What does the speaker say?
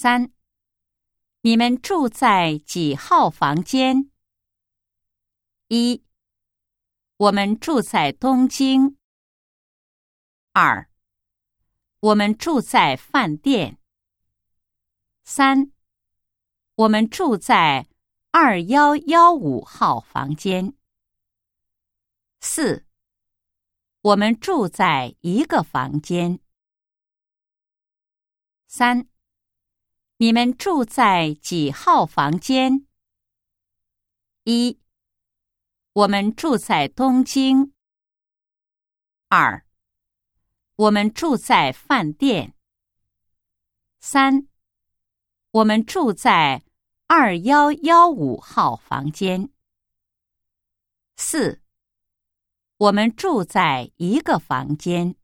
三，你们住在几号房间？一，我们住在东京。二，我们住在饭店。三，我们住在二幺幺五号房间。四，我们住在一个房间。三，你们住在几号房间？一，我们住在东京。二，我们住在饭店。三。我们住在二幺幺五号房间。四，我们住在一个房间。